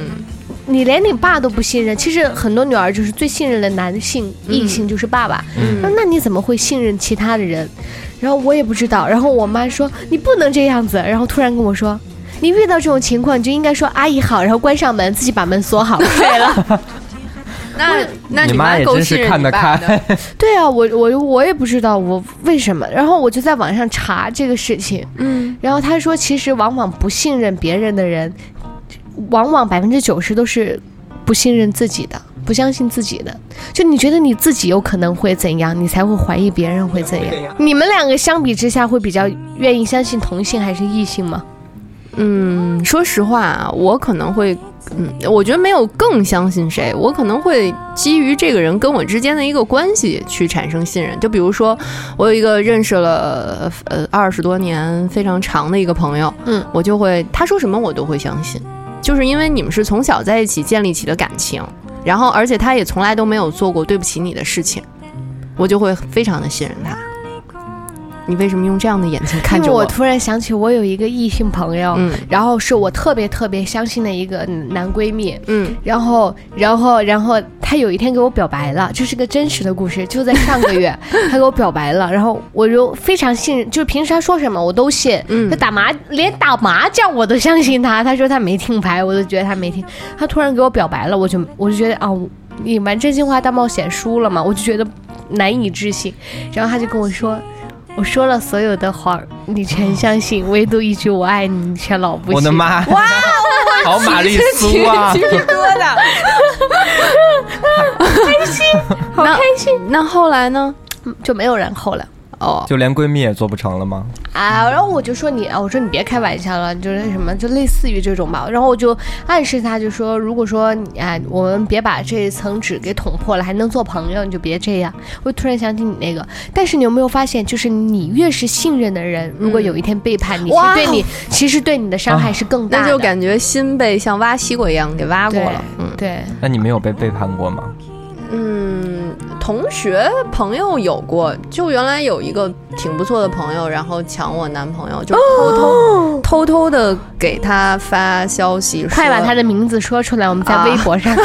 你连你爸都不信任。其实很多女儿就是最信任的男性异性就是爸爸。那那你怎么会信任其他的人？然后我也不知道。然后我妈说：“你不能这样子。”然后突然跟我说：“你遇到这种情况，你就应该说阿姨好，然后关上门，自己把门锁好，[LAUGHS] 对了。”那那你妈也真是看得开。[LAUGHS] 对啊，我我我也不知道我为什么，然后我就在网上查这个事情，嗯，然后他说，其实往往不信任别人的人，往往百分之九十都是不信任自己的。不相信自己的，就你觉得你自己有可能会怎样，你才会怀疑别人会怎样。你们两个相比之下，会比较愿意相信同性还是异性吗？嗯，说实话啊，我可能会，嗯，我觉得没有更相信谁，我可能会基于这个人跟我之间的一个关系去产生信任。就比如说，我有一个认识了呃二十多年非常长的一个朋友，嗯，我就会他说什么我都会相信，就是因为你们是从小在一起建立起的感情。然后，而且他也从来都没有做过对不起你的事情，我就会非常的信任他。你为什么用这样的眼睛看着我？我突然想起，我有一个异性朋友，嗯，然后是我特别特别相信的一个男闺蜜，嗯，然后，然后，然后他有一天给我表白了，这是个真实的故事，就在上个月，[LAUGHS] 他给我表白了，然后我就非常信任，就是平时他说什么我都信，嗯，他打麻连打麻将我都相信他，他说他没听牌，我都觉得他没听，他突然给我表白了，我就我就觉得啊，你玩真心话大冒险输了嘛，我就觉得难以置信，然后他就跟我说。我说了所有的谎，你全相信，唯独一句我爱你，你却老不信。我的妈！哇，[LAUGHS] 好玛丽苏啊！鸡皮疙瘩，[LAUGHS] 开心，好开心。那后来呢？就没有然后了。哦，就连闺蜜也做不成了吗？啊，然后我就说你啊，我说你别开玩笑了，就是什么，就类似于这种吧。然后我就暗示他，就说如果说啊，我们别把这一层纸给捅破了，还能做朋友，你就别这样。我突然想起你那个，但是你有没有发现，就是你越是信任的人，如果有一天背叛你，对你其实对你的伤害是更大的，那就感觉心被像挖西瓜一样给挖过了。嗯，对。那你没有被背叛过吗？嗯，同学朋友有过，就原来有一个挺不错的朋友，然后抢我男朋友，就偷偷偷偷的给他发消息，快把他的名字说出来，我们在微博上。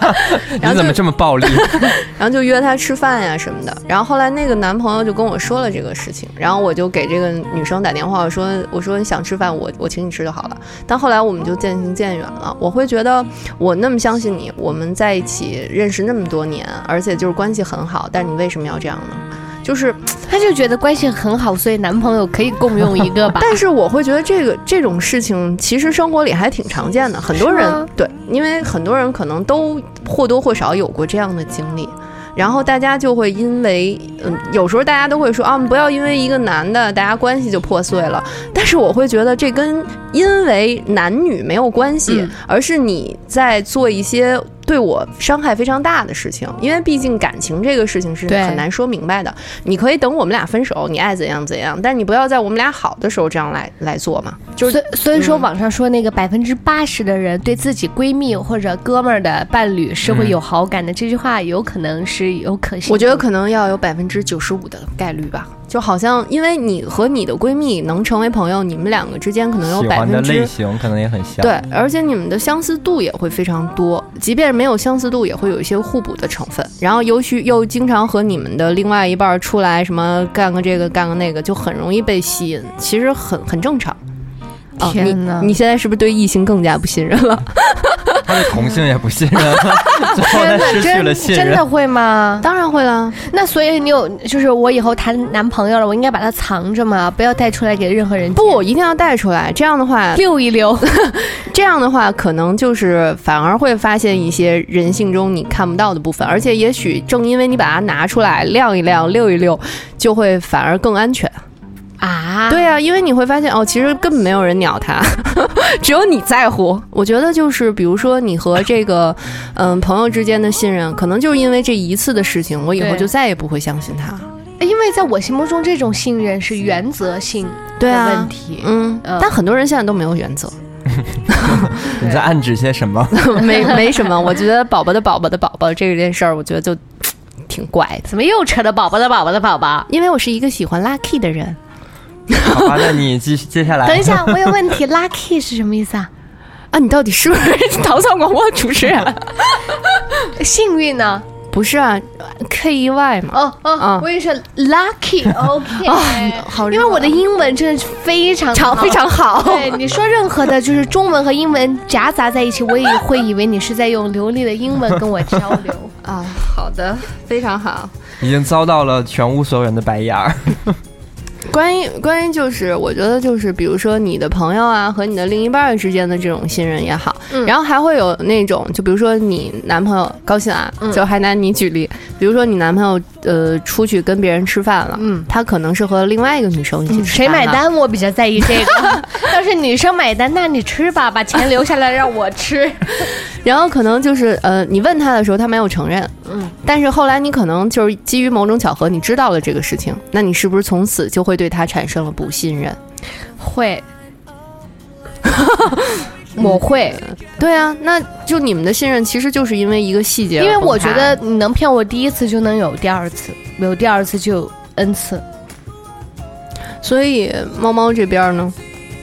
[LAUGHS] 你怎么这么暴力？[LAUGHS] 然后就约他吃饭呀什么的。然后后来那个男朋友就跟我说了这个事情，然后我就给这个女生打电话，我说我说你想吃饭，我我请你吃就好了。但后来我们就渐行渐远了。我会觉得我那么相信你，我们在一起认识那么多。年，而且就是关系很好，但你为什么要这样呢？就是，他就觉得关系很好，所以男朋友可以共用一个吧。[LAUGHS] 但是我会觉得这个这种事情其实生活里还挺常见的，很多人对，因为很多人可能都或多或少有过这样的经历，然后大家就会因为，嗯，有时候大家都会说啊，不要因为一个男的，大家关系就破碎了。但是我会觉得这跟因为男女没有关系，而是你在做一些。对我伤害非常大的事情，因为毕竟感情这个事情是很难说明白的。你可以等我们俩分手，你爱怎样怎样，但你不要在我们俩好的时候这样来来做嘛。就是所以说，网上说那个百分之八十的人对自己闺蜜或者哥们儿的伴侣是会有好感的，这句话有可能是有可信。我觉得可能要有百分之九十五的概率吧。就好像，因为你和你的闺蜜能成为朋友，你们两个之间可能有百分之类型可能也很像，对，而且你们的相似度也会非常多，即便是没有相似度，也会有一些互补的成分。然后，尤其又经常和你们的另外一半出来，什么干个这个干个那个，就很容易被吸引，其实很很正常。天哪！你现在是不是对异性更加不信任了？[LAUGHS] 他的同性也不信 [LAUGHS] 任，真的真真的会吗？当然会了。那所以你有就是我以后谈男朋友了，我应该把他藏着吗？不要带出来给任何人。不，一定要带出来。这样的话 [LAUGHS] 溜一溜，[LAUGHS] 这样的话可能就是反而会发现一些人性中你看不到的部分，而且也许正因为你把它拿出来晾一晾、溜一溜，就会反而更安全。啊，对啊，因为你会发现哦，其实根本没有人鸟他，[LAUGHS] 只有你在乎。我觉得就是，比如说你和这个嗯朋友之间的信任，可能就是因为这一次的事情，我以后就再也不会相信他。因为在我心目中，这种信任是原则性的问题。嗯，但很多人现在都没有原则。[LAUGHS] 你在暗指些什么？[LAUGHS] 没没什么。我觉得宝宝的宝宝的宝宝这件事儿，我觉得就挺怪的。怎么又扯到宝宝的宝宝的宝宝？因为我是一个喜欢 lucky 的人。好吧，那你继续接下来。等一下，我有问题。[LAUGHS] Lucky 是什么意思啊？啊，你到底是不是糖蒜广播主持人？[LAUGHS] 幸运呢？不是啊，K E Y 嘛。哦哦，我也是 Lucky，OK。[LAUGHS] 好，因为我的英文真的是非常常非常好。对，你说任何的，就是中文和英文夹杂在一起，我也会以为你是在用流利的英文跟我交流。啊，好的，非常好，已经遭到了全屋所有人的白眼儿。关于关于就是，我觉得就是，比如说你的朋友啊和你的另一半之间的这种信任也好，然后还会有那种，就比如说你男朋友高兴啊，就还拿你举例，比如说你男朋友呃出去跟别人吃饭了，嗯，他可能是和另外一个女生一起吃，谁买单？我比较在意这个。[LAUGHS] 要是女生买单，那你吃吧，把钱留下来让我吃。[LAUGHS] 然后可能就是呃，你问他的时候，他没有承认，嗯，但是后来你可能就是基于某种巧合，你知道了这个事情，那你是不是从此就会对他产生了不信任？会，[LAUGHS] 我会，对啊，那就你们的信任其实就是因为一个细节，因为我觉得你能骗我第一次，就能有第二次，有第二次就有 n 次，所以猫猫这边呢？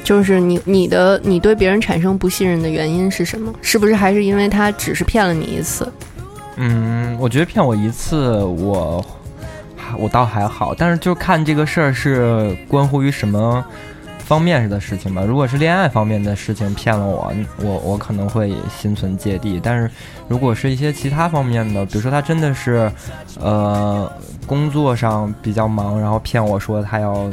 就是你，你的，你对别人产生不信任的原因是什么？是不是还是因为他只是骗了你一次？嗯，我觉得骗我一次，我我倒还好，但是就看这个事儿是关乎于什么方面的事情吧。如果是恋爱方面的事情骗了我，我我可能会心存芥蒂。但是如果是一些其他方面的，比如说他真的是呃工作上比较忙，然后骗我说他要。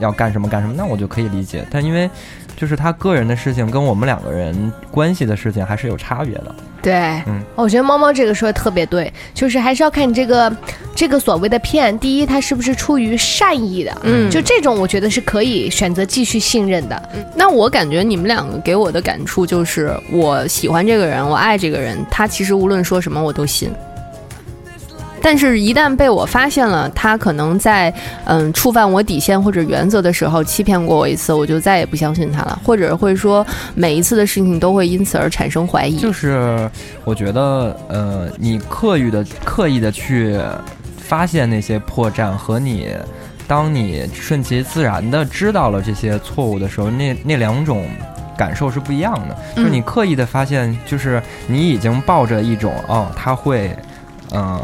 要干什么干什么，那我就可以理解。但因为，就是他个人的事情跟我们两个人关系的事情还是有差别的。对，嗯，我觉得猫猫这个说的特别对，就是还是要看你这个这个所谓的骗，第一，他是不是出于善意的，嗯，就这种我觉得是可以选择继续信任的。那我感觉你们两个给我的感触就是，我喜欢这个人，我爱这个人，他其实无论说什么我都信。但是，一旦被我发现了，他可能在嗯触犯我底线或者原则的时候欺骗过我一次，我就再也不相信他了，或者会说每一次的事情都会因此而产生怀疑。就是我觉得，呃，你刻意的、刻意的去发现那些破绽，和你当你顺其自然的知道了这些错误的时候，那那两种感受是不一样的。就是你刻意的发现，就是你已经抱着一种哦，他会，嗯。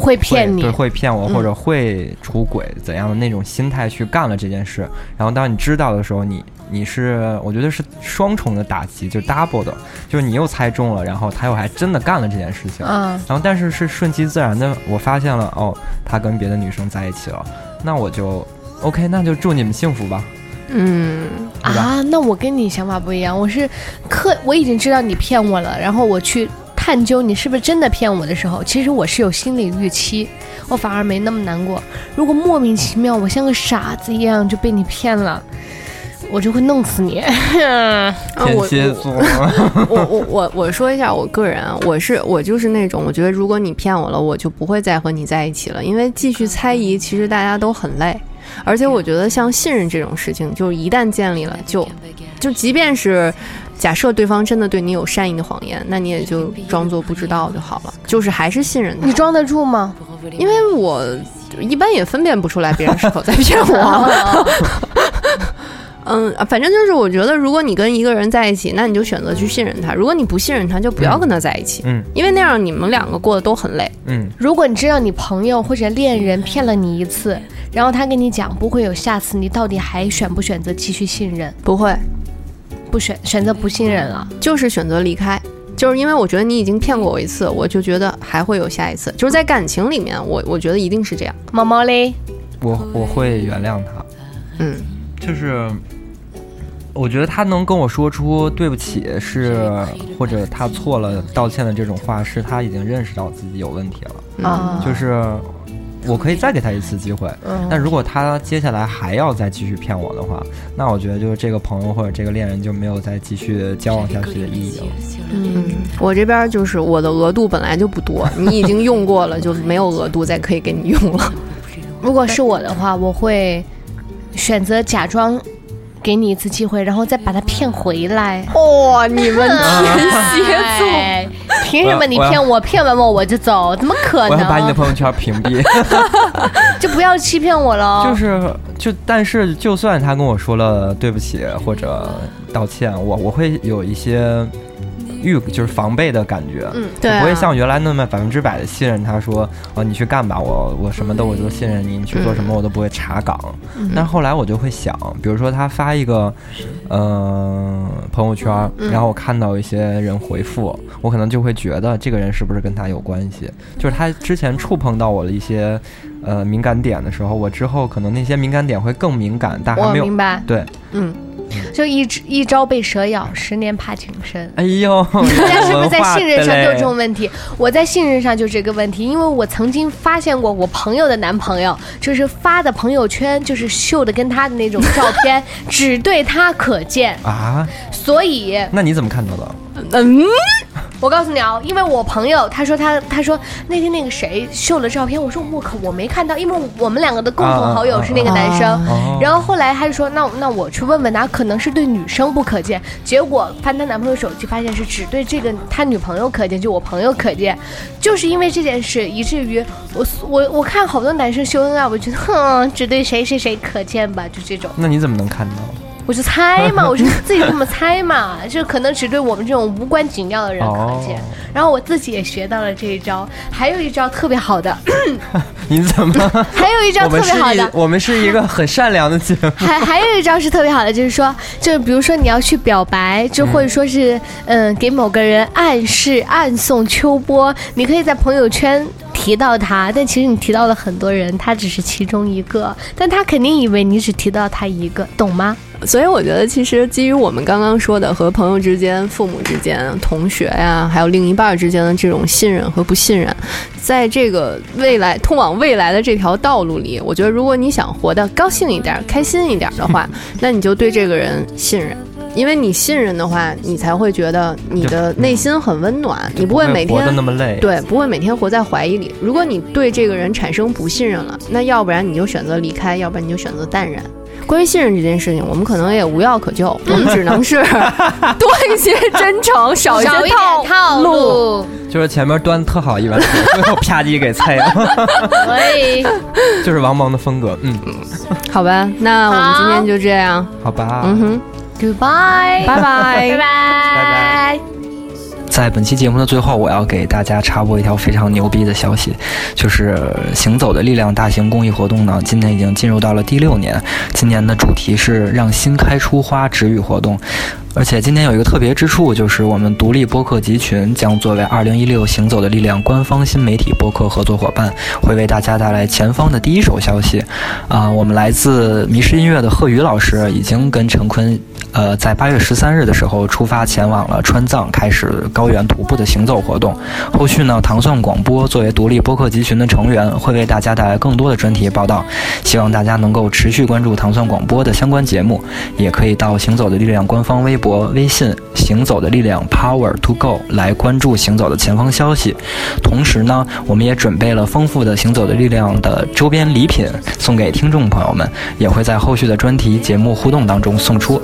会骗你，对，会骗我，或者会出轨怎样的那种心态去干了这件事。然后当你知道的时候，你你是我觉得是双重的打击，就 double 的，就是你又猜中了，然后他又还真的干了这件事情。嗯。然后但是是顺其自然的，我发现了哦，他跟别的女生在一起了，那我就 OK，那就祝你们幸福吧。嗯。啊，那我跟你想法不一样，我是刻我已经知道你骗我了，然后我去。探究你是不是真的骗我的时候，其实我是有心理预期，我反而没那么难过。如果莫名其妙，我像个傻子一样就被你骗了，我就会弄死你。[LAUGHS] 天蝎座，我我我我说一下我个人，我是我就是那种，我觉得如果你骗我了，我就不会再和你在一起了，因为继续猜疑，其实大家都很累。而且我觉得像信任这种事情，就是一旦建立了，就就即便是。假设对方真的对你有善意的谎言，那你也就装作不知道就好了，就是还是信任他。你装得住吗？因为我一般也分辨不出来别人是否在骗我。[LAUGHS] 嗯，反正就是我觉得，如果你跟一个人在一起，那你就选择去信任他；如果你不信任他，就不要跟他在一起。嗯，因为那样你们两个过得都很累。嗯，如果你知道你朋友或者恋人骗了你一次，然后他跟你讲不会有下次，你到底还选不选择继续信任？不会。不选选择不信任了，就是选择离开，就是因为我觉得你已经骗过我一次，我就觉得还会有下一次。就是在感情里面，我我觉得一定是这样。猫猫嘞，我我会原谅他。嗯，就是我觉得他能跟我说出对不起是或者他错了道歉的这种话，是他已经认识到自己有问题了。啊，就是。我可以再给他一次机会，但如果他接下来还要再继续骗我的话，那我觉得就是这个朋友或者这个恋人就没有再继续交往下去的意义了。嗯，我这边就是我的额度本来就不多，你已经用过了，就没有额度再可以给你用了。如果是我的话，我会选择假装。给你一次机会，然后再把他骗回来。哇，你们天蝎座，凭什么你骗我，骗完我我就走？怎么可能？我要把你的朋友圈屏蔽，[LAUGHS] 就不要欺骗我了。就是，就但是，就算他跟我说了对不起或者道歉，我我会有一些预就是防备的感觉，嗯，对，不会像原来那么百分之百的信任他，说哦你去干吧，我我什么都我都信任你，你去做什么我都不会查岗。但后来我就会想，比如说他发一个嗯朋友圈，然后我看到一些人回复，我可能就会觉得这个人是不是跟他有关系？就是他之前触碰到我的一些呃敏感点的时候，我之后可能那些敏感点会更敏感，但还没有明白对，嗯。就一一朝被蛇咬，十年怕井绳。哎呦，[LAUGHS] 大家是不是在信任上都有这种问题？我在信任上就这个问题，因为我曾经发现过，我朋友的男朋友就是发的朋友圈，就是秀的跟他的那种照片，[LAUGHS] 只对他可见啊。所以，那你怎么看到的？嗯。我告诉你啊，因为我朋友他说他他说那天那个谁秀了照片，我说我靠我没看到，因为我们两个的共同好友是那个男生，然后后来他就说那那我去问问他，可可能是对女生不可见，结果翻他男朋友手机发现是只对这个他女朋友可见，就我朋友可见，就是因为这件事以至于我我我看好多男生秀恩爱，我觉得哼只对谁谁谁可见吧，就这种。那你怎么能看到？我就猜嘛，[LAUGHS] 我就自己这么猜嘛，就可能只对我们这种无关紧要的人可见。然后我自己也学到了这一招，还有一招特别好的。[LAUGHS] 你怎么？[LAUGHS] 还有一招特别好的。我们是一个很善良的节目。还还有一招是特别好的，就是说，就比如说你要去表白，就或者说是嗯给某个人暗示、暗送秋波，你可以在朋友圈提到他，但其实你提到了很多人，他只是其中一个，但他肯定以为你只提到他一个，懂吗？所以我觉得，其实基于我们刚刚说的和朋友之间、父母之间、同学呀，还有另一半之间的这种信任和不信任，在这个未来通往未来的这条道路里，我觉得如果你想活得高兴一点、开心一点的话，[LAUGHS] 那你就对这个人信任，因为你信任的话，你才会觉得你的内心很温暖，你不会每天那么累，对，不会每天活在怀疑里。如果你对这个人产生不信任了，那要不然你就选择离开，要不然你就选择淡然。关于信任这件事情，我们可能也无药可救，我们只能是 [LAUGHS] 多一些真诚，少一些套路。就是前面端特好一碗水，最后啪叽给菜了。喂，就是王蒙的风格，嗯，好吧，那我们今天就这样，好吧，嗯哼，Goodbye，拜拜，拜拜，拜拜。在本期节目的最后，我要给大家插播一条非常牛逼的消息，就是“行走的力量”大型公益活动呢，今年已经进入到了第六年。今年的主题是“让心开出花”止语活动。而且今年有一个特别之处，就是我们独立播客集群将作为二零一六行走的力量官方新媒体播客合作伙伴，会为大家带来前方的第一手消息。啊，我们来自迷失音乐的贺宇老师已经跟陈坤，呃，在八月十三日的时候出发前往了川藏，开始高原徒步的行走活动。后续呢，糖蒜广播作为独立播客集群的成员，会为大家带来更多的专题报道。希望大家能够持续关注糖蒜广播的相关节目，也可以到行走的力量官方微。博微信行走的力量 Power to Go 来关注行走的前方消息，同时呢，我们也准备了丰富的行走的力量的周边礼品送给听众朋友们，也会在后续的专题节目互动当中送出。